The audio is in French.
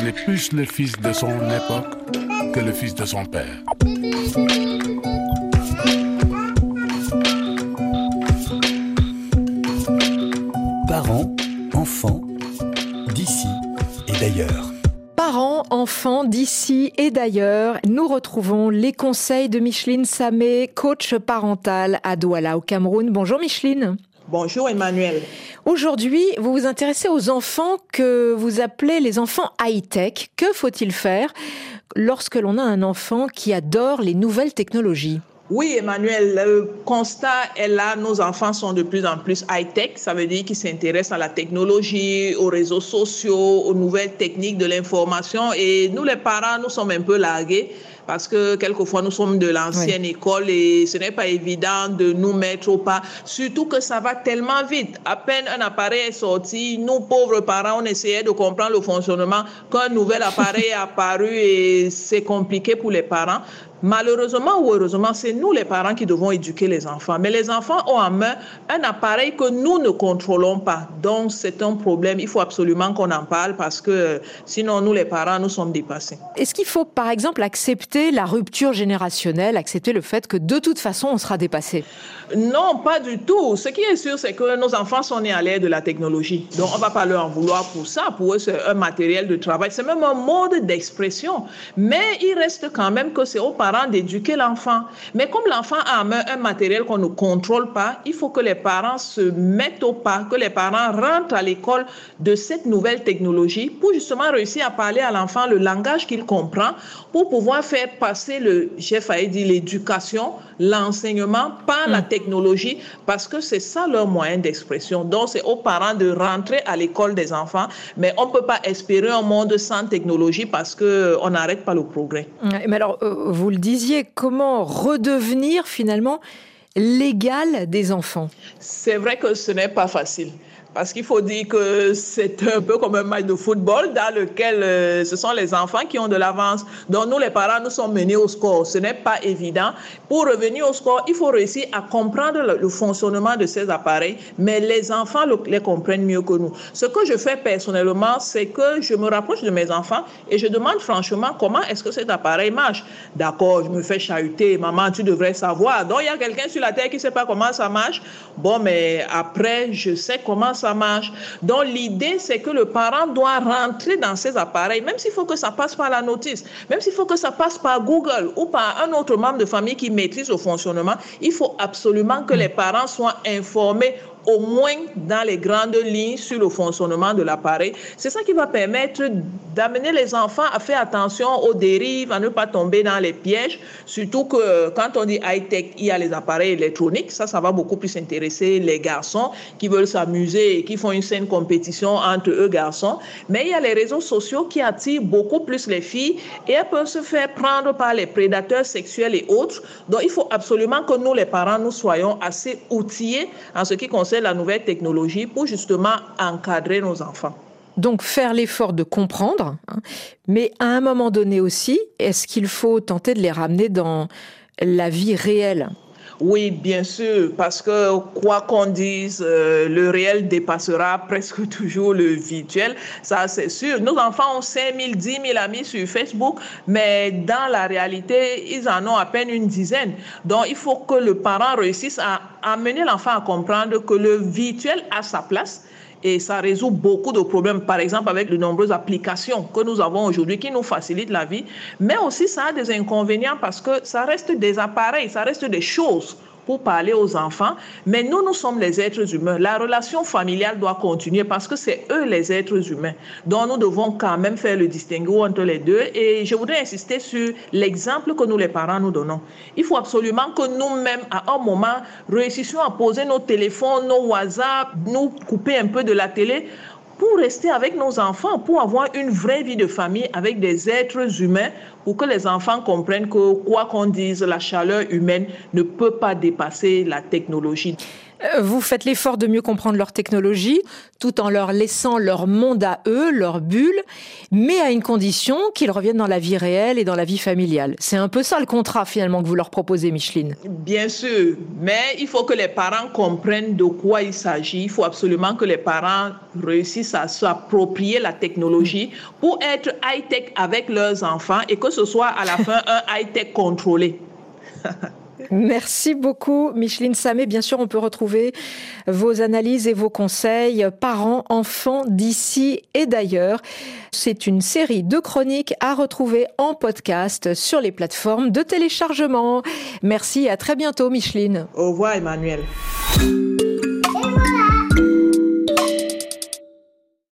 On est plus le fils de son époque que le fils de son père. Parents, enfants, d'ici et d'ailleurs. Parents, enfants d'ici et d'ailleurs, nous retrouvons les conseils de Micheline Samé, coach parental à Douala au Cameroun. Bonjour Micheline. Bonjour Emmanuel. Aujourd'hui, vous vous intéressez aux enfants que vous appelez les enfants high-tech. Que faut-il faire lorsque l'on a un enfant qui adore les nouvelles technologies? Oui, Emmanuel, le constat est là. Nos enfants sont de plus en plus high-tech. Ça veut dire qu'ils s'intéressent à la technologie, aux réseaux sociaux, aux nouvelles techniques de l'information. Et nous, les parents, nous sommes un peu largués parce que quelquefois nous sommes de l'ancienne école et ce n'est pas évident de nous mettre au pas, surtout que ça va tellement vite. À peine un appareil est sorti, nous pauvres parents, on essayait de comprendre le fonctionnement qu'un nouvel appareil est apparu et c'est compliqué pour les parents. Malheureusement ou heureusement, c'est nous les parents qui devons éduquer les enfants. Mais les enfants ont en main un appareil que nous ne contrôlons pas. Donc c'est un problème. Il faut absolument qu'on en parle parce que sinon nous les parents, nous sommes dépassés. Est-ce qu'il faut par exemple accepter la rupture générationnelle, accepter le fait que de toute façon on sera dépassé Non, pas du tout. Ce qui est sûr, c'est que nos enfants sont nés à l'ère de la technologie. Donc on va pas leur en vouloir pour ça. Pour eux, c'est un matériel de travail. C'est même un mode d'expression. Mais il reste quand même que c'est aux parents d'éduquer l'enfant. Mais comme l'enfant a un matériel qu'on ne contrôle pas, il faut que les parents se mettent au pas, que les parents rentrent à l'école de cette nouvelle technologie pour justement réussir à parler à l'enfant le langage qu'il comprend, pour pouvoir faire passer le, chef a dit, l'éducation, l'enseignement par la hmm. technologie, parce que c'est ça leur moyen d'expression. Donc, c'est aux parents de rentrer à l'école des enfants, mais on ne peut pas espérer un monde sans technologie parce qu'on n'arrête pas le progrès. Mais alors, euh, vous le disiez, comment redevenir finalement l'égal des enfants? C'est vrai que ce n'est pas facile. Parce qu'il faut dire que c'est un peu comme un match de football dans lequel euh, ce sont les enfants qui ont de l'avance. Donc nous, les parents, nous sommes menés au score. Ce n'est pas évident. Pour revenir au score, il faut réussir à comprendre le, fonctionnement de ces appareils, mais les enfants les comprennent mieux que nous. Ce que je fais personnellement, c'est que je me rapproche de mes enfants et je demande franchement comment est-ce que cet appareil marche. D'accord, je me fais chahuter. Maman, tu devrais savoir. Donc il y a quelqu'un sur la terre qui ne sait pas comment ça marche. Bon, mais après, je sais comment ça marche. Donc l'idée, c'est que le parent doit rentrer dans ces appareils, même s'il faut que ça passe par la notice, même s'il faut que ça passe par Google ou par un autre membre de famille qui maîtrise le fonctionnement, il faut absolument que les parents soient informés au moins dans les grandes lignes sur le fonctionnement de l'appareil. C'est ça qui va permettre d'amener les enfants à faire attention aux dérives, à ne pas tomber dans les pièges. Surtout que quand on dit high-tech, il y a les appareils électroniques. Ça, ça va beaucoup plus intéresser les garçons qui veulent s'amuser et qui font une saine compétition entre eux garçons. Mais il y a les réseaux sociaux qui attirent beaucoup plus les filles et elles peuvent se faire prendre par les prédateurs sexuels et autres. Donc, il faut absolument que nous, les parents, nous soyons assez outillés en ce qui concerne la nouvelle technologie pour justement encadrer nos enfants. Donc faire l'effort de comprendre, hein. mais à un moment donné aussi, est-ce qu'il faut tenter de les ramener dans la vie réelle? Oui, bien sûr, parce que quoi qu'on dise, euh, le réel dépassera presque toujours le virtuel. Ça, c'est sûr. Nos enfants ont 5 000, 10 000 amis sur Facebook, mais dans la réalité, ils en ont à peine une dizaine. Donc, il faut que le parent réussisse à amener l'enfant à comprendre que le virtuel a sa place et ça résout beaucoup de problèmes, par exemple avec de nombreuses applications que nous avons aujourd'hui qui nous facilitent la vie, mais aussi ça a des inconvénients parce que ça reste des appareils, ça reste des choses pour parler aux enfants, mais nous, nous sommes les êtres humains. La relation familiale doit continuer parce que c'est eux les êtres humains. Donc nous devons quand même faire le distinguo entre les deux. Et je voudrais insister sur l'exemple que nous, les parents, nous donnons. Il faut absolument que nous-mêmes, à un moment, réussissions à poser nos téléphones, nos WhatsApp, nous couper un peu de la télé pour rester avec nos enfants, pour avoir une vraie vie de famille avec des êtres humains, pour que les enfants comprennent que quoi qu'on dise, la chaleur humaine ne peut pas dépasser la technologie. Euh, vous faites l'effort de mieux comprendre leur technologie, tout en leur laissant leur monde à eux, leur bulle, mais à une condition qu'ils reviennent dans la vie réelle et dans la vie familiale. C'est un peu ça le contrat finalement que vous leur proposez, Micheline. Bien sûr, mais il faut que les parents comprennent de quoi il s'agit. Il faut absolument que les parents réussissent à s'approprier la technologie pour être high-tech avec leurs enfants et que ce soit à la fin un high-tech contrôlé. Merci beaucoup, Micheline Samé. Bien sûr, on peut retrouver vos analyses et vos conseils parents, enfants d'ici et d'ailleurs. C'est une série de chroniques à retrouver en podcast sur les plateformes de téléchargement. Merci, à très bientôt, Micheline. Au revoir, Emmanuel.